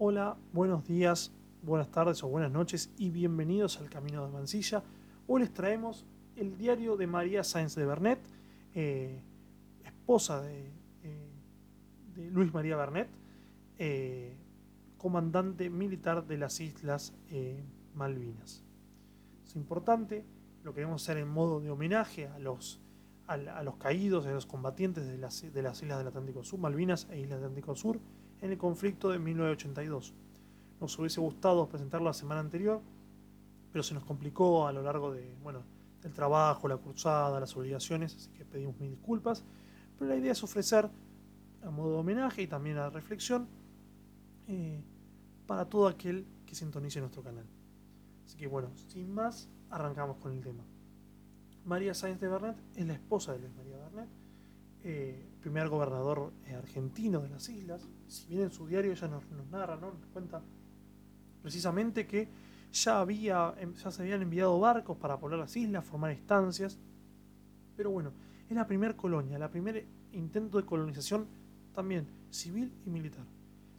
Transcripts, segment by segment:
Hola, buenos días, buenas tardes o buenas noches y bienvenidos al Camino de Mansilla. Hoy les traemos el diario de María Sáenz de Bernet, eh, esposa de, eh, de, Luis María Bernet, eh, comandante militar de las Islas Malvinas. Es importante, lo queremos hacer en modo de homenaje a los, a, los caídos, a los combatientes de las, de las Islas del Atlántico Sur, Malvinas e Islas del Atlántico Sur, en el conflicto de 1982. Nos hubiese gustado presentarlo la semana anterior, pero se nos complicó a lo largo de, bueno, del trabajo, la cursada, las obligaciones, así que pedimos mil disculpas. Pero la idea es ofrecer a modo de homenaje y también a reflexión eh, para todo aquel que sintonice nuestro canal. Así que bueno, sin más, arrancamos con el tema. María Sáenz de Bernet es la esposa de Luis María Bernet, eh, primer gobernador eh, argentino de las islas. Si bien en su diario ella nos, narra, ¿no? nos cuenta precisamente que ya, había, em, ya se habían enviado barcos para poblar las islas, formar estancias. Pero bueno, es la primera colonia, la primer intento de colonización también civil y militar.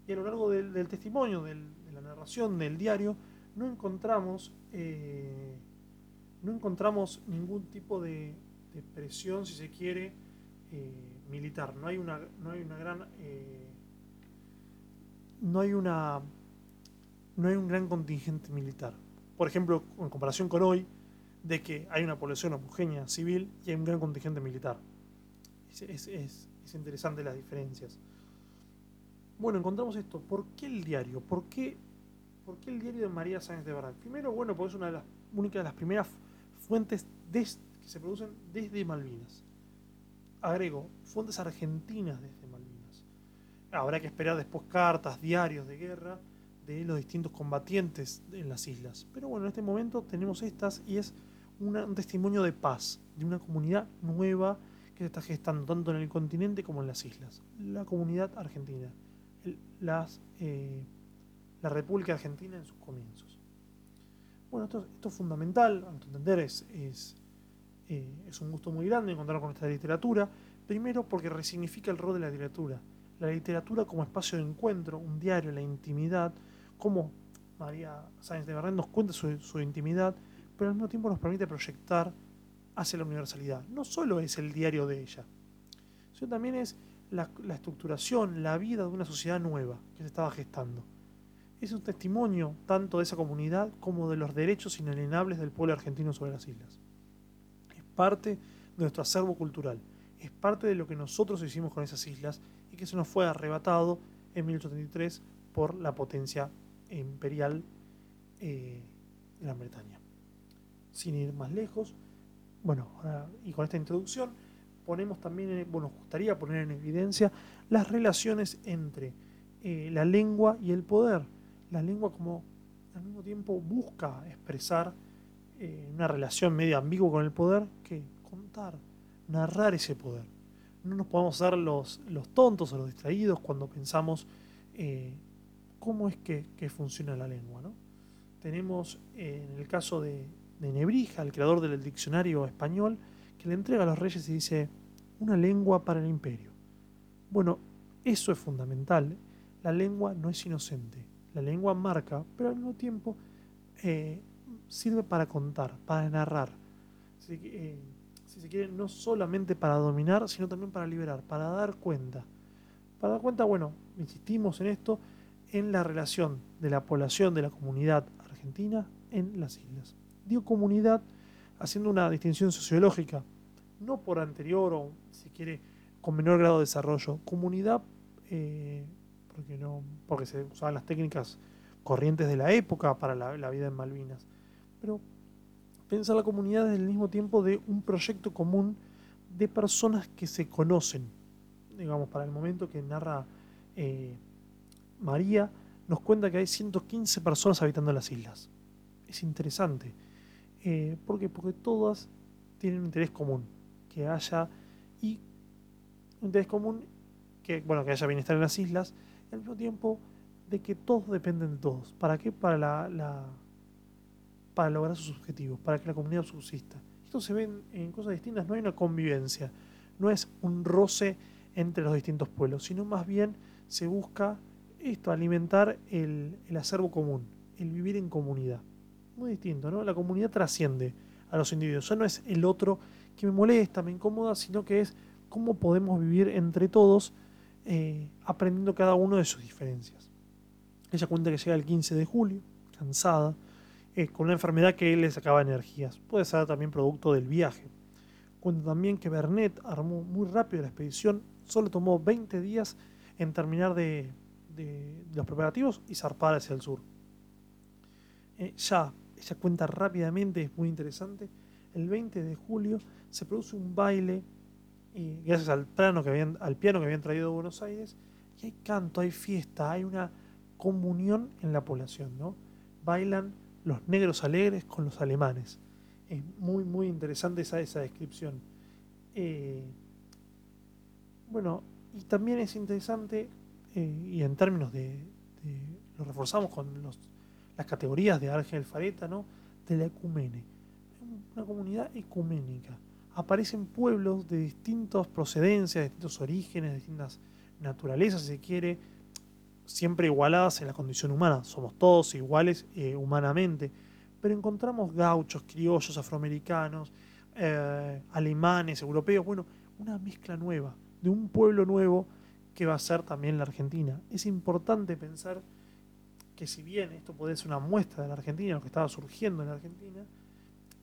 Y a lo largo del, testimonio, de la narración del diario, no encontramos, eh, no encontramos ningún tipo de, presión, si se quiere, eh, militar. No hay una, no hay una gran... Eh, no hay una no hay un gran contingente militar. Por ejemplo, en comparación con hoy, de que hay una población homogénea civil y hay un gran contingente militar. Es, interesante las diferencias. Bueno, encontramos esto. ¿Por qué el diario? ¿Por qué, por qué el diario de María Sáenz de Bernal? Primero, bueno, porque es una de las únicas de las primeras fuentes que se producen desde Malvinas. Agrego, fuentes argentinas desde Malvinas. Habrá que esperar después cartas, diarios de guerra de los distintos combatientes en las islas. Pero bueno, en este momento tenemos estas y es un testimonio de paz, de una comunidad nueva que se está gestando tanto en el continente como en las islas. La comunidad argentina, las, eh, la República Argentina en sus comienzos. Bueno, esto, es fundamental, a entender es, eh, es un gusto muy grande encontrar con esta literatura. Primero porque resignifica el rol de la literatura. La literatura como espacio de encuentro, un diario, la intimidad, cómo María Sáenz de Bernet nos cuenta su, intimidad, pero al mismo tiempo nos permite proyectar hacia la universalidad. No solo es el diario de ella, sino también es la, estructuración, la vida de una sociedad nueva que se estaba gestando. Es un testimonio tanto de esa comunidad como de los derechos inalienables del pueblo argentino sobre las islas. Parte de nuestro acervo cultural, es parte de lo que nosotros hicimos con esas islas y que se nos fue arrebatado en 1833 por la potencia imperial eh, Gran Bretaña. Sin ir más lejos, bueno, y con esta introducción ponemos también, bueno, nos gustaría poner en evidencia las relaciones entre eh, la lengua y el poder. La lengua como al mismo tiempo busca expresar eh, una relación medio ambigua con el poder que contar, narrar ese poder. No nos podemos ser los, los tontos o los distraídos cuando pensamos eh, cómo es que, funciona la lengua. ¿no? Tenemos eh, en el caso de, Nebrija, el creador del diccionario español, que le entrega a los reyes y dice una lengua para el imperio. Bueno, eso es fundamental. La lengua no es inocente. La lengua marca, pero al mismo tiempo sirve para contar, para narrar. Eh, si se quiere, no solamente para dominar, sino también para liberar, para dar cuenta. Para dar cuenta, bueno, insistimos en esto, en la relación de la población de la comunidad argentina en las islas. Digo comunidad haciendo una distinción sociológica, no por anterior o si quiere con menor grado de desarrollo. Comunidad, eh, porque, no, porque se usaban las técnicas corrientes de la época para la, vida en Malvinas. Pero pensar la comunidad desde el mismo tiempo de un proyecto común de personas que se conocen, digamos, para el momento que narra eh, María nos cuenta que hay 115 personas habitando las islas. Es interesante. Eh, ¿Por qué? Porque todas tienen un interés común. Que haya y un interés común que, bueno, que haya bienestar en las islas, y al mismo tiempo de que todos dependen de todos. ¿Para qué? Para la, para lograr sus objetivos, para que la comunidad subsista. Esto se ve en cosas distintas, no hay una convivencia, no es un roce entre los distintos pueblos, sino más bien se busca esto, alimentar el, acervo común, el vivir en comunidad. Muy distinto, ¿no? La comunidad trasciende a los individuos. Ya no es el otro que me molesta, me incomoda, sino que es cómo podemos vivir entre todos eh, aprendiendo cada uno de sus diferencias. Ella cuenta que llega el 15 de julio, cansada, eh, con una enfermedad que le sacaba energías. Puede ser también producto del viaje. Cuenta también que Bernet armó muy rápido la expedición, solo tomó 20 días en terminar de, los preparativos y zarpar hacia el sur. Eh, ya, ella cuenta rápidamente, es muy interesante, el 20 de julio se produce un baile y gracias al piano, que habían, al piano que habían traído de Buenos Aires, y hay canto, hay fiesta, hay una comunión en la población, ¿no? Bailan los negros alegres con los alemanes. Es muy, muy interesante esa, esa descripción. Eh, bueno, y también es interesante, eh, y en términos de, lo reforzamos con los, las categorías de Ángel Fareta, ¿no? De la ecumene. Una comunidad ecuménica aparecen pueblos de distintas procedencias, de distintos orígenes, de distintas naturalezas, si se quiere, siempre igualadas en la condición humana. Somos todos iguales eh, humanamente, pero encontramos gauchos, criollos, afroamericanos, eh, alemanes, europeos, bueno, una mezcla nueva, de un pueblo nuevo que va a ser también la Argentina. Es importante pensar que si bien esto puede ser una muestra de la Argentina, lo que estaba surgiendo en la Argentina,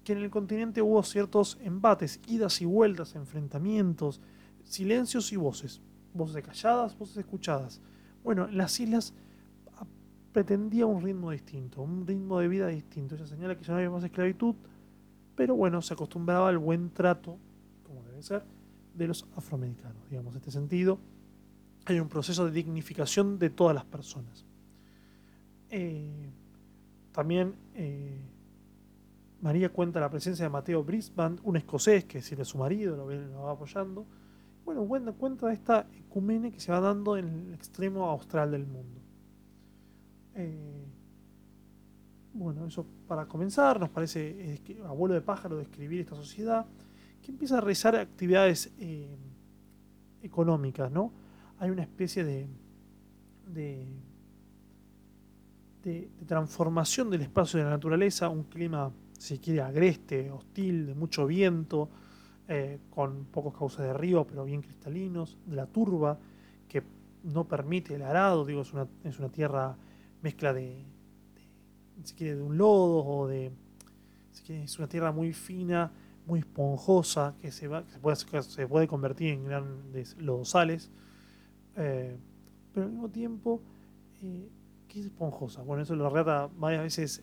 que en el continente hubo ciertos embates, idas y vueltas, enfrentamientos, silencios y voces. Voces calladas, voces escuchadas. Bueno, las islas pretendía un ritmo distinto, un ritmo de vida distinto. Ella señala que ya no había más esclavitud, pero bueno, se acostumbraba al buen trato, como debe ser, de los afroamericanos. Digamos, en este sentido, hay un proceso de dignificación de todas las personas. Eh, también eh, María cuenta la presencia de Mateo Brisbane, un escocés que sirve su marido, lo, va apoyando. Bueno, cuenta, cuenta esta ecumene que se va dando en el extremo austral del mundo. Eh, bueno, eso para comenzar, nos parece abuelo de pájaro describir esta sociedad que empieza a realizar actividades eh, económicas, ¿no? Hay una especie de, de, de transformación del espacio de la naturaleza, un clima si quiere, agreste, hostil, de mucho viento, eh, con pocos cauces de río, pero bien cristalinos, de la turba, que no permite el arado, digo, es una, es una tierra mezcla de, si quiere, de un lodo o de, si quiere, es una tierra muy fina, muy esponjosa, que se, va, se, puede, se puede convertir en grandes lodosales, eh, pero al mismo tiempo eh, es esponjosa? Bueno, eso lo relata varias veces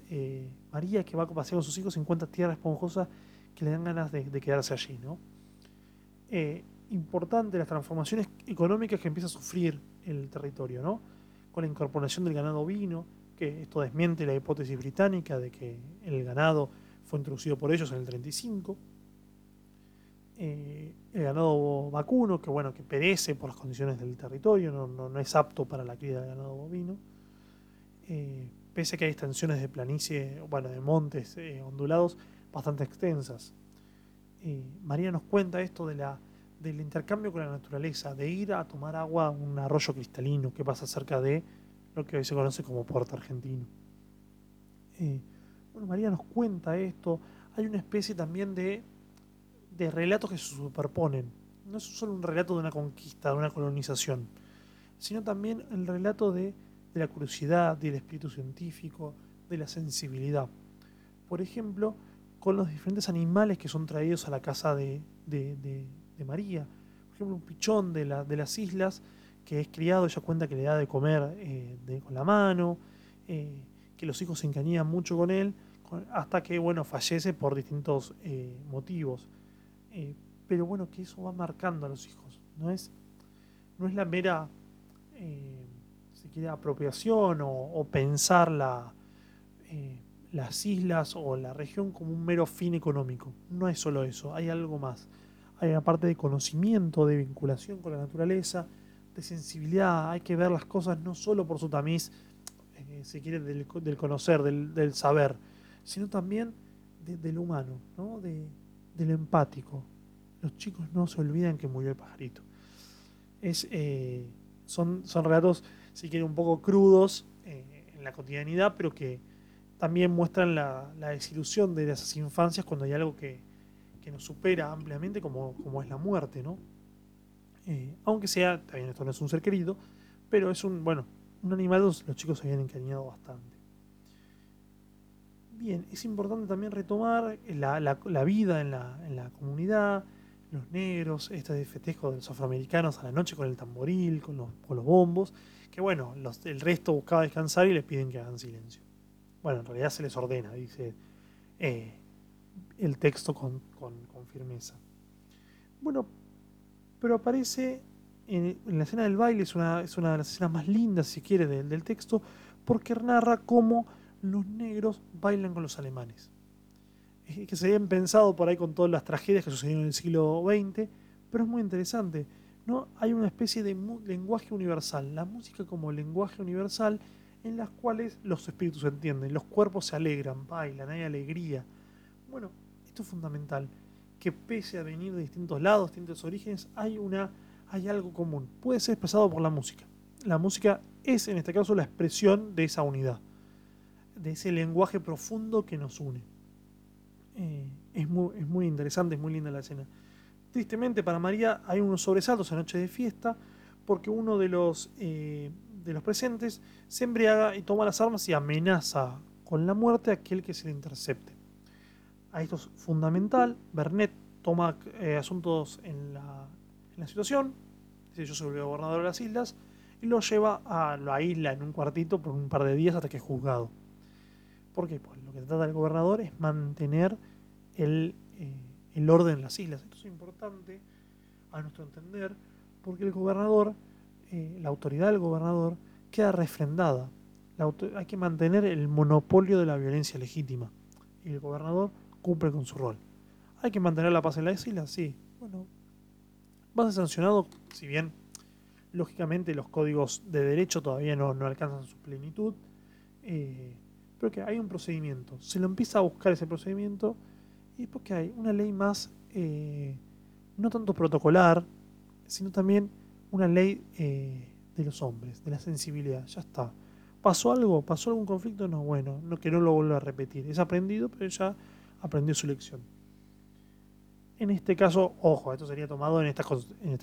María, que va a pasear con sus hijos encuentra tierra esponjosa que le dan ganas de, quedarse allí, ¿no? Eh, importante las transformaciones económicas que empieza a sufrir el territorio, ¿no? Con la incorporación del ganado ovino, que esto desmiente la hipótesis británica de que el ganado fue introducido por ellos en el 35. Eh, el ganado vacuno, que bueno, que perece por las condiciones del territorio, no, no es apto para la cría del ganado bovino eh, pese a que hay extensiones de planicie, bueno, de montes ondulados bastante extensas. Eh, María nos cuenta esto de la, del intercambio con la naturaleza, de ir a tomar agua a un arroyo cristalino que pasa cerca de lo que hoy se conoce como puerto argentino. bueno, María nos cuenta esto. Hay una especie también de, de relatos que se superponen. No es solo un relato de una conquista, de una colonización, sino también el relato de de la curiosidad, del espíritu científico, de la sensibilidad. Por ejemplo, con los diferentes animales que son traídos a la casa de, María. Por ejemplo, un pichón de, la, de, las islas que es criado, ella cuenta que le da de comer eh, con la mano, eh, que los hijos se encañían mucho con él, hasta que bueno, fallece por distintos eh, motivos. pero bueno, que eso va marcando a los hijos. No es, no es la mera quiere, apropiación o, pensar la, las islas o la región como un mero fin económico. No es solo eso, hay algo más. Hay una parte de conocimiento, de vinculación con la naturaleza, de sensibilidad. Hay que ver las cosas no solo por su tamiz, eh, si quiere, del, conocer, del, saber, sino también del humano, ¿no? de, del empático. Los chicos no se olvidan que murió el pajarito. Es, eh, son, son relatos si quieren, un poco crudos eh, en la cotidianidad, pero que también muestran la, desilusión de esas infancias cuando hay algo que, nos supera ampliamente, como, como, es la muerte, ¿no? Eh, aunque sea, también esto no es un ser querido, pero es un, bueno, un animal los, los chicos se habían encariñado bastante. Bien, es importante también retomar la, vida en la, en la, comunidad, los negros, este festejo de los afroamericanos a la noche con el tamboril, con los, los bombos, que bueno, el resto buscaba descansar y les piden que hagan silencio. Bueno, en realidad se les ordena, dice eh, el texto con, firmeza. Bueno, pero aparece en, la escena del baile, es una, es una de las escenas más lindas, si quiere, del, del texto, porque narra cómo los negros bailan con los alemanes. que se habían pensado por ahí con todas las tragedias que sucedieron en el siglo XX, pero es muy interesante. ¿no? Hay una especie de lenguaje universal, la música como lenguaje universal en las cuales los espíritus se entienden, los cuerpos se alegran, bailan, hay alegría. Bueno, esto es fundamental, que pese a venir de distintos lados, distintos orígenes, hay, una, hay algo común. Puede ser expresado por la música. La música es en este caso la expresión de esa unidad de ese lenguaje profundo que nos une. Eh, es, muy, es, muy, interesante, es muy linda la escena. Tristemente para María hay unos sobresaltos en noche de fiesta porque uno de los, eh, de los presentes se embriaga y toma las armas y amenaza con la muerte a aquel que se le intercepte. A esto es fundamental. Bernet toma eh, asuntos en la, en la situación, dice yo soy el gobernador de las islas, y lo lleva a la isla en un cuartito por un par de días hasta que es juzgado. Porque pues, lo que trata el gobernador es mantener el, eh, orden en las islas. Esto es importante a nuestro entender, porque el gobernador, eh, la autoridad del gobernador, queda refrendada. hay que mantener el monopolio de la violencia legítima. Y el gobernador cumple con su rol. ¿Hay que mantener la paz en las islas? Sí. Bueno, va a ser sancionado, si bien lógicamente los códigos de derecho todavía no, alcanzan su plenitud. Eh, pero que hay un procedimiento. Se lo empieza a buscar ese procedimiento y porque hay una ley más, eh, no tanto protocolar, sino también una ley eh, de los hombres, de la sensibilidad. Ya está. ¿Pasó algo? ¿Pasó algún conflicto? No, bueno, no, que no lo vuelva a repetir. Es aprendido, pero ya aprendió su lección. En este caso, ojo, esto sería tomado en estos en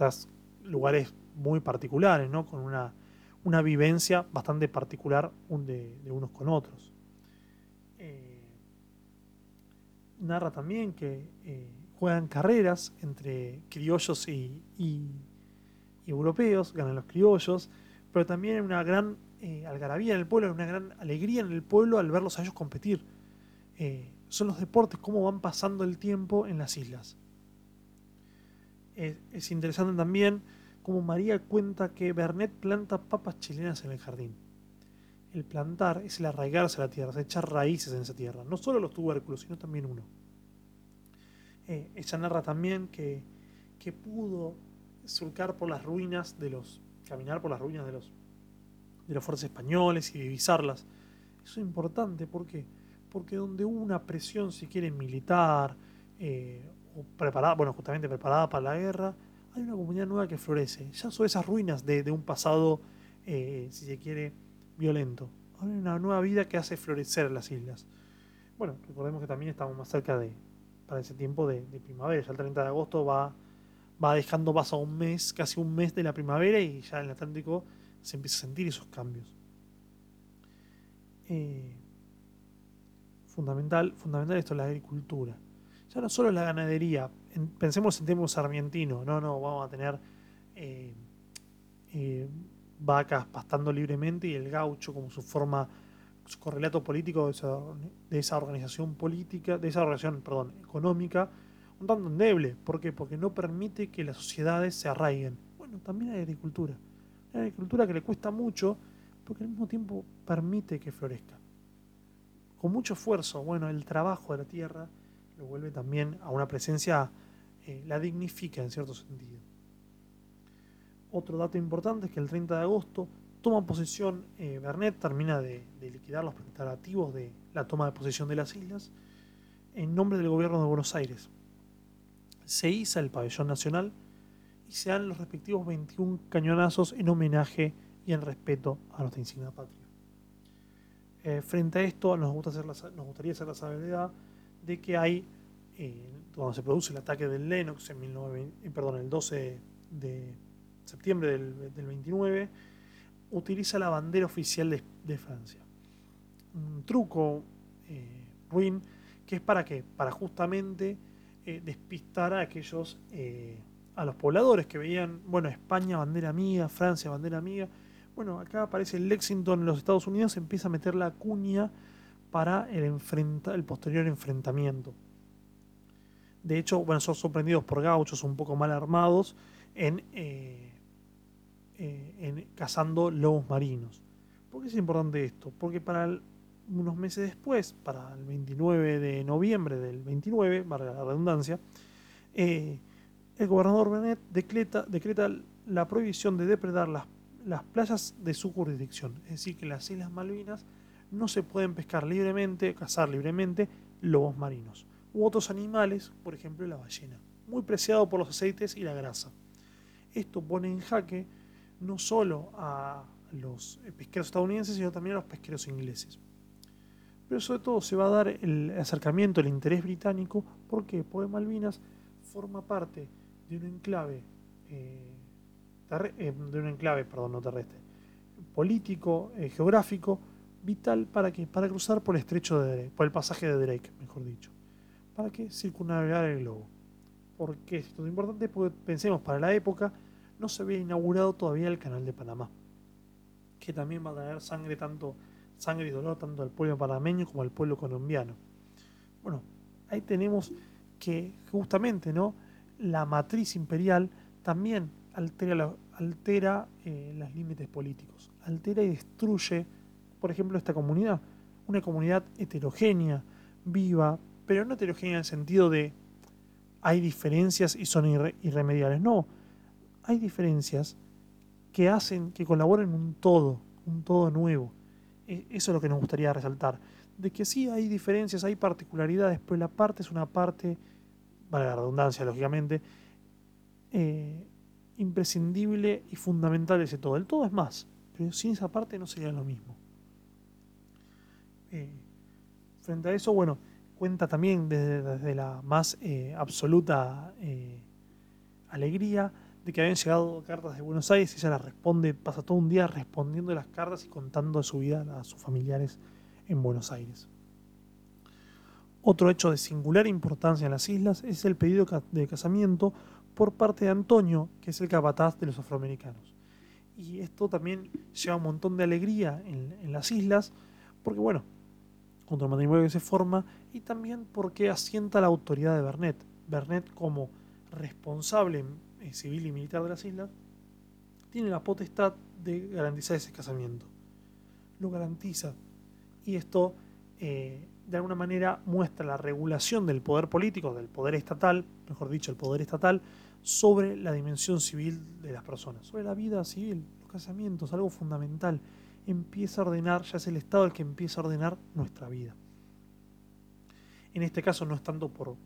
lugares muy particulares, ¿no? Con una, una vivencia bastante particular de unos con otros. narra también que eh, juegan carreras entre criollos y, europeos, ganan los criollos, pero también hay una gran eh, algarabía en el pueblo, hay una gran alegría en el pueblo al verlos a ellos competir. Eh, son los deportes, cómo van pasando el tiempo en las islas. es interesante también cómo María cuenta que Bernet planta papas chilenas en el jardín. El plantar es el arraigarse a la tierra, es echar raíces en esa tierra. No solo los tubérculos, sino también uno. Eh, ella narra también que, que pudo surcar por las ruinas de los. caminar por las ruinas de los. de los fuerzas españoles y divisarlas. Eso es importante, ¿por qué? Porque donde hubo una presión, si quiere, militar, eh, o preparada, bueno, justamente preparada para la guerra, hay una comunidad nueva que florece. Ya son esas ruinas de, de un pasado, eh, si se quiere, violento. Hay una nueva vida que hace florecer las islas. Bueno, recordemos que también estamos más cerca de, para ese tiempo de, primavera. Ya el 30 de agosto va, va dejando paso un mes, casi un mes de la primavera y ya en el Atlántico se empieza a sentir esos cambios. Eh, fundamental, fundamental esto es la agricultura. Ya no solo la ganadería, pensemos en términos argentinos, no, no, vamos a tener eh, eh, vacas pastando libremente y el gaucho como su forma, su correlato político de esa, organización política, de esa organización, perdón, económica, un tanto endeble. ¿Por qué? Porque no permite que las sociedades se arraiguen. Bueno, también hay agricultura. Hay agricultura que le cuesta mucho, porque al mismo tiempo permite que florezca. Con mucho esfuerzo, bueno, el trabajo de la tierra lo vuelve también a una presencia, eh, la dignifica en cierto sentido. Otro dato importante es que el 30 de agosto toma posesión eh, Bernet, termina de, liquidar los preparativos de la toma de posesión de las islas en nombre del gobierno de Buenos Aires. Se iza el pabellón nacional y se dan los respectivos 21 cañonazos en homenaje y en respeto a nuestra insignia patria. Eh, frente a esto, nos, gusta hacer nos gustaría hacer la salvedad de que hay, eh, cuando se produce el ataque del Lennox en eh, perdón, el 12 de septiembre del, 29, utiliza la bandera oficial de, Francia. Un truco ruin que es para qué? Para justamente despistar a aquellos, a los pobladores que veían, bueno, España bandera amiga, Francia bandera amiga, bueno, acá aparece el Lexington en los Estados Unidos, empieza a meter la cuña para el, el posterior enfrentamiento. De hecho, bueno, son sorprendidos por gauchos un poco mal armados en, eh, eh, en cazando lobos marinos. ¿Por qué es importante esto? Porque para unos meses después, para el 29 de noviembre del 29, valga la redundancia, eh, el gobernador Bennett decreta, decreta la prohibición de depredar las las playas de su jurisdicción. Es decir, que las Islas Malvinas no se pueden pescar libremente, cazar libremente lobos marinos u otros animales, por ejemplo la ballena, muy preciado por los aceites y la grasa. Esto pone en jaque no solo a los pesqueros estadounidenses, sino también a los pesqueros ingleses. Pero sobre todo se va a dar el acercamiento, el interés británico, porque Porque Malvinas forma parte de un enclave eh, eh, terrestre, político, eh, geográfico, vital para que para cruzar por el estrecho de por el pasaje de Drake, mejor dicho, para que circunnavegar el globo. ¿Por qué esto es importante? Porque pensemos, para la época no se había inaugurado todavía el canal de Panamá, que también va a traer sangre tanto sangre y dolor tanto al pueblo panameño como al pueblo colombiano. Bueno, ahí tenemos que justamente, ¿no? La matriz imperial también altera, altera eh, los límites políticos, altera y destruye, por ejemplo, esta comunidad, una comunidad heterogénea, viva, pero no heterogénea en el sentido de hay diferencias y son irremediables, no, hay diferencias que hacen, que colaboren en un todo, un todo nuevo. E, eso es lo que nos gustaría resaltar. De que sí hay diferencias, hay particularidades, pero la parte es una parte, vale la redundancia, lógicamente, eh, imprescindible y fundamental ese todo. El todo es más, pero sin esa parte no sería lo mismo. Eh, frente a eso, bueno, cuenta también desde, la más eh, absoluta alegría de que habían llegado cartas de Buenos Aires ella las responde, pasa todo un día respondiendo las cartas y contando su vida a sus familiares en Buenos Aires. Otro hecho de singular importancia en las islas es el pedido de casamiento por parte de Antonio, que es el capataz de los afroamericanos. Y esto también lleva un montón de alegría en, las islas, porque bueno, contra el matrimonio que se forma, y también porque asienta la autoridad de Bernet. Bernet como responsable civil y militar de las islas, tiene la potestad de garantizar ese casamiento. Lo garantiza. Y esto, eh, de alguna manera, muestra la regulación del poder político, del poder estatal, mejor dicho, el poder estatal, sobre la dimensión civil de las personas, sobre la vida civil, los casamientos, algo fundamental. Empieza a ordenar, ya es el Estado el que empieza a ordenar nuestra vida. En este caso no es tanto por,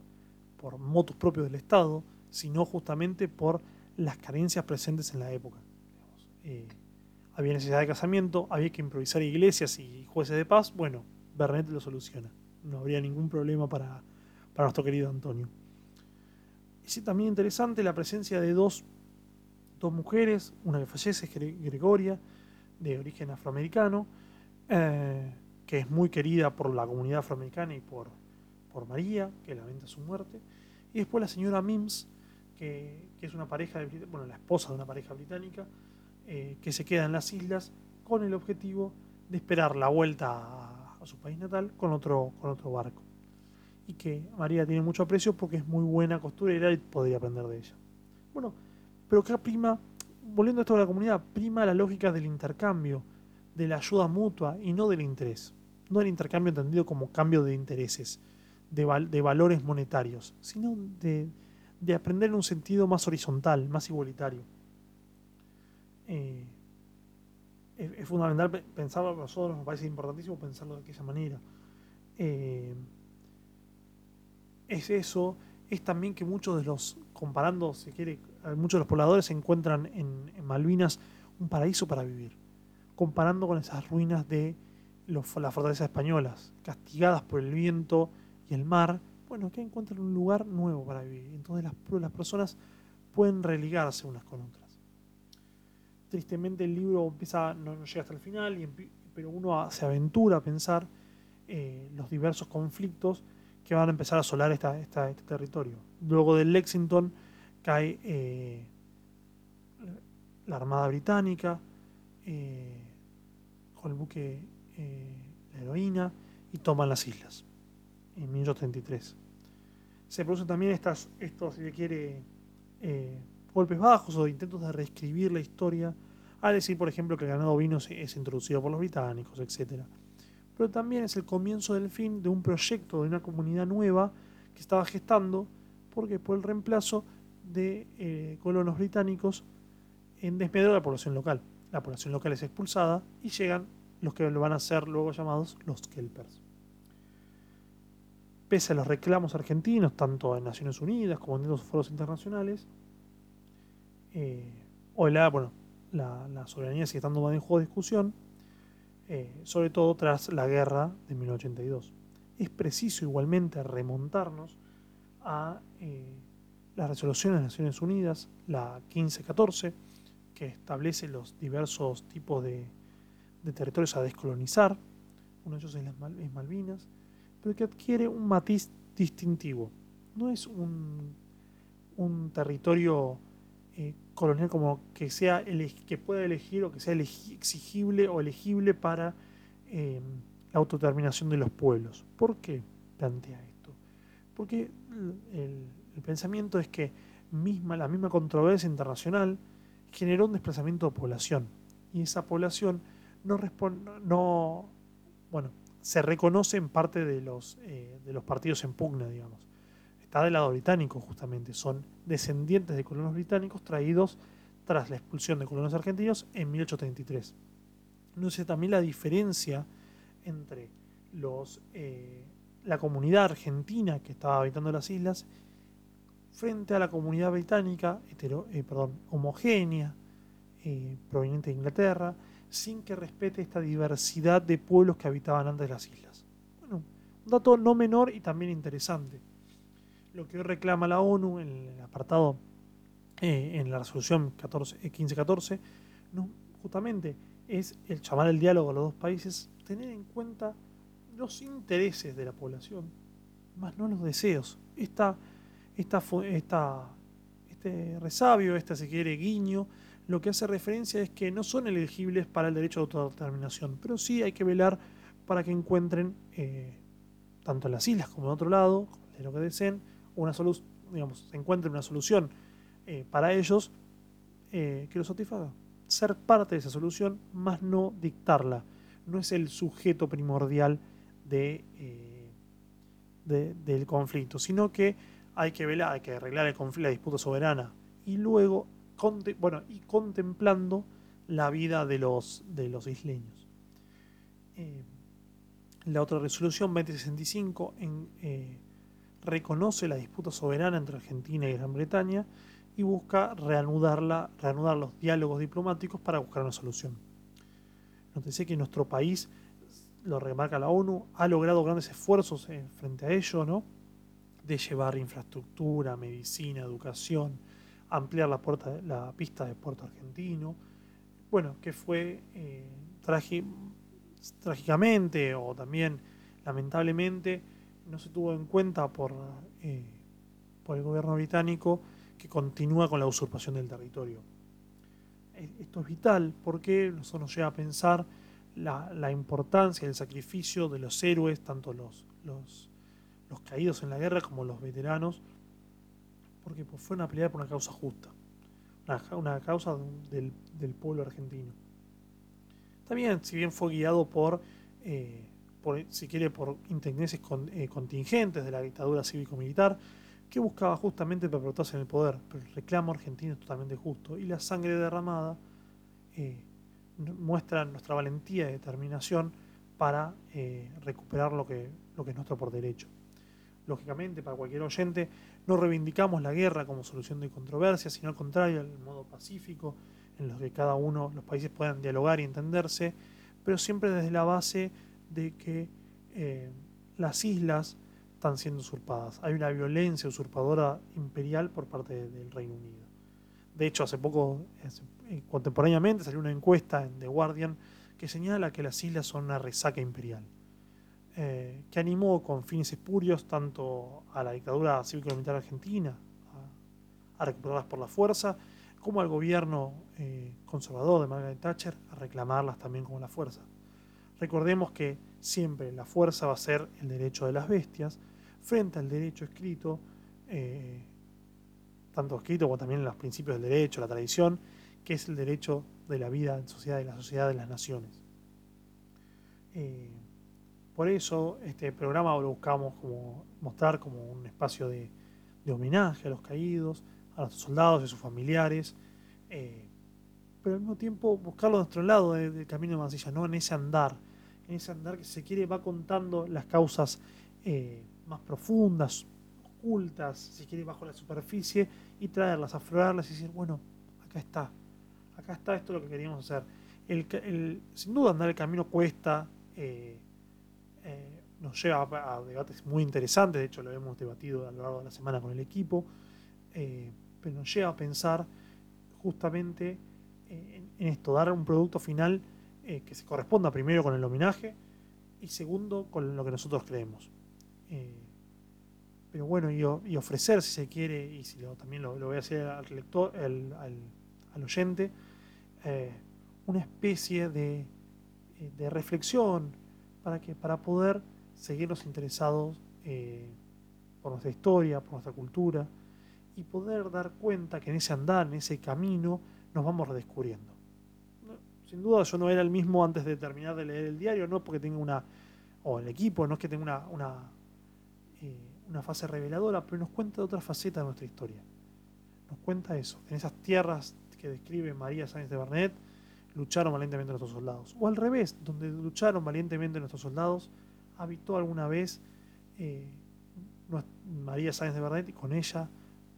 por motos propios del Estado, sino justamente por las carencias presentes en la época. Eh, había necesidad de casamiento, había que improvisar iglesias y jueces de paz. Bueno, Bernet lo soluciona. No habría ningún problema para, para nuestro querido Antonio. Es también interesante la presencia de dos, dos mujeres, una que fallece es Gregoria, de origen afroamericano, eh, que es muy querida por la comunidad afroamericana y por, por María, que lamenta su muerte. Y después la señora Mims, que, es una pareja, de, bueno, la esposa de una pareja británica, eh, que se queda en las islas con el objetivo de esperar la vuelta a, su país natal con otro, con otro barco y que María tiene mucho aprecio porque es muy buena costurera y podría aprender de ella. Bueno, pero acá prima, volviendo a esto de la comunidad, prima la lógica del intercambio, de la ayuda mutua y no del interés. No el intercambio entendido como cambio de intereses, de, de valores monetarios, sino de, de, aprender en un sentido más horizontal, más igualitario. Eh, es, fundamental pensarlo, a nosotros nos parece importantísimo pensarlo de aquella manera. Eh, es eso, es también que muchos de los, comparando, si quiere, muchos de los pobladores encuentran en, Malvinas un paraíso para vivir. comparando con esas ruinas de las fortalezas españolas, castigadas por el viento y el mar, bueno, que encuentran un lugar nuevo para vivir. Entonces las, personas pueden religarse unas con otras. Tristemente el libro empieza, no, llega hasta el final, pero uno se aventura a pensar eh, los diversos conflictos que van a empezar a asolar este territorio. Luego de Lexington cae eh, la Armada Británica, eh, con el buque La Heroína, y toman las islas en 1833. Se producen también estas, estos, si se quiere, golpes bajos o intentos de reescribir la historia, al decir, por ejemplo, que el ganado vino es introducido por los británicos, etc. Pero también es el comienzo del fin de un proyecto, de una comunidad nueva que estaba gestando, porque por el reemplazo de eh, colonos británicos en desmedro de la población local. La población local es expulsada y llegan los que lo van a ser luego llamados los Kelpers. Pese a los reclamos argentinos, tanto en Naciones Unidas como en los foros internacionales, eh, la, bueno, la, soberanía sigue estando en juego de discusión, eh, sobre todo tras la guerra de 1982. Es preciso igualmente remontarnos a eh, las resoluciones de Naciones Unidas, la 1514, que establece los diversos tipos de, territorios a descolonizar, uno de ellos es, las Malvinas, pero que adquiere un matiz distintivo. No es un, un territorio eh, colonial como que sea que pueda elegir o que sea exigible o elegible para em, la autodeterminación de los pueblos. ¿Por qué plantea esto? Porque el, pensamiento es que misma, la misma controversia internacional generó un desplazamiento de población y esa población no responde, no, bueno, se reconoce en parte de los, eh, de los partidos en pugna, digamos está del lado británico justamente, son descendientes de colonos británicos traídos tras la expulsión de colonos argentinos en 1833. No sé también la diferencia entre los, eh, la comunidad argentina que estaba habitando las islas frente a la comunidad británica hetero, eh, perdón, homogénea, proveniente de Inglaterra, sin que respete esta diversidad de pueblos que habitaban antes las islas. Bueno, un dato no menor y también interesante lo que hoy reclama la ONU en el apartado, eh, en la resolución 14, 1514, eh, justamente es el llamar el diálogo a los dos países, tener en cuenta los intereses de la población, más no los deseos. Esta, esta, esta, este resabio, este si quiere guiño, lo que hace referencia es que no son elegibles para el derecho de autodeterminación, pero sí hay que velar para que encuentren, eh, tanto en las islas como en otro lado, de lo que deseen, una solución, digamos, se encuentre una solución eh, para ellos eh, que los satisfaga. Ser parte de esa solución, más no dictarla. No es el sujeto primordial de, del conflicto, sino que hay que velar, hay que arreglar el conflicto, la disputa soberana y luego, bueno, y contemplando la vida de los, de los isleños. la otra resolución 2065 en, reconoce la disputa soberana entre Argentina y Gran Bretaña y busca reanudarla, reanudar los diálogos diplomáticos para buscar una solución. Nótese que nuestro país, lo remarca la ONU, ha logrado grandes esfuerzos frente a ello, ¿no? de llevar infraestructura, medicina, educación, ampliar la, la pista de puerto argentino, bueno, que fue eh, trágicamente o también lamentablemente no se tuvo en cuenta por, eh, por el gobierno británico que continúa con la usurpación del territorio. Esto es vital porque eso nos lleva a pensar la, importancia y el sacrificio de los héroes, tanto los, caídos en la guerra como los veteranos, porque fue una pelea por una causa justa, una, causa del, pueblo argentino. También, si bien fue guiado por eh, si quiere, por intendencias eh, contingentes de la dictadura cívico-militar, que buscaba justamente perpetuarse en el poder. Pero el reclamo argentino es totalmente justo y la sangre derramada eh, muestra nuestra valentía y determinación para recuperar lo que, lo que es nuestro por derecho. Lógicamente, para cualquier oyente, no reivindicamos la guerra como solución de controversias, sino al contrario, el modo pacífico en los que cada uno, los países puedan dialogar y entenderse, pero siempre desde la base de que eh, las islas están siendo usurpadas. Hay una violencia usurpadora imperial por parte del Reino Unido. De hecho, hace poco, eh, contemporáneamente, salió una encuesta en The Guardian que señala que las islas son una resaca imperial, eh, que animó con fines espurios tanto a la dictadura cívico-militar argentina a, recuperarlas por la fuerza, como al gobierno eh, conservador de Margaret Thatcher a reclamarlas también como la fuerza. Recordemos que siempre la fuerza va a ser el derecho de las bestias frente al derecho escrito, eh, tanto escrito como también los principios del derecho, la tradición, que es el derecho de la vida en sociedad y la sociedad de las naciones. Por eso este programa lo buscamos como mostrar como un espacio de, homenaje a los caídos, a los soldados y a sus familiares, eh, pero al mismo tiempo buscarlo de nuestro lado del camino de Mansilla, ¿no? en ese andar, en ese andar que se quiere va contando las causas eh, más profundas, ocultas, si quiere bajo la superficie, y traerlas, aflorarlas y decir, bueno, acá está, acá está esto lo que queríamos hacer. Sin duda andar el camino cuesta, eh, eh, nos lleva a, debates muy interesantes, de hecho lo hemos debatido a lo largo de la semana con el equipo, eh, pero nos lleva a pensar justamente en, esto, dar un producto final que se corresponda primero con el homenaje y segundo con lo que nosotros creemos. pero bueno, y, ofrecer si se quiere, y si también lo, voy a hacer al lector, al oyente, eh, una especie eh, de, reflexión para, que, para poder seguirnos interesados eh, por nuestra historia, por nuestra cultura y poder dar cuenta que en ese andar, en ese camino, nos vamos redescubriendo. Sin duda yo no era el mismo antes de terminar de leer el diario, no porque tenga una, o el equipo, no es que tenga una, una, una fase reveladora, pero nos cuenta otra faceta de nuestra historia. Nos cuenta eso, en esas tierras que describe María Sáenz de Bernet, lucharon valientemente nuestros soldados. O al revés, donde lucharon valientemente nuestros soldados, habitó alguna vez eh, María Sáenz de Bernet y con ella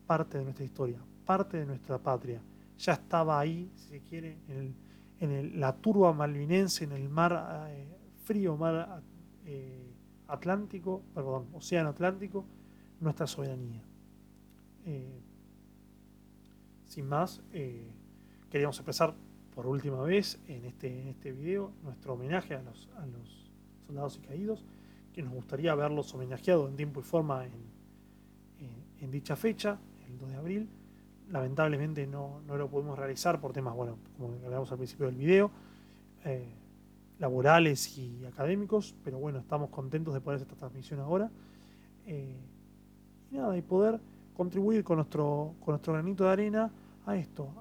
parte de nuestra historia, parte de nuestra patria. Ya estaba ahí, si se quiere, en, la turba malvinense, en el mar eh, frío, mar eh, Atlántico, perdón, Océano Atlántico, nuestra soberanía sin más, queríamos expresar por última vez en este, en este video nuestro homenaje a los, a los soldados y caídos, que nos gustaría verlos homenajeados en tiempo y forma en, en, dicha fecha, el 2 de abril. Lamentablemente no, no, lo pudimos realizar por temas, bueno, como hablamos al principio del video, eh, laborales y académicos, pero bueno, estamos contentos de poder hacer esta transmisión ahora. Eh, y nada, y poder contribuir con nuestro, con nuestro granito de arena a esto,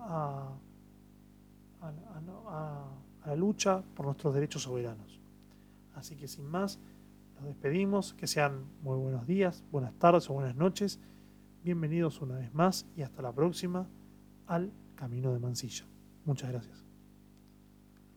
a, la lucha por nuestros derechos soberanos. Así que sin más, nos despedimos, que sean muy buenos días, buenas tardes o buenas noches. Bienvenidos una vez más y hasta la próxima al Camino de Mansilla. Muchas gracias.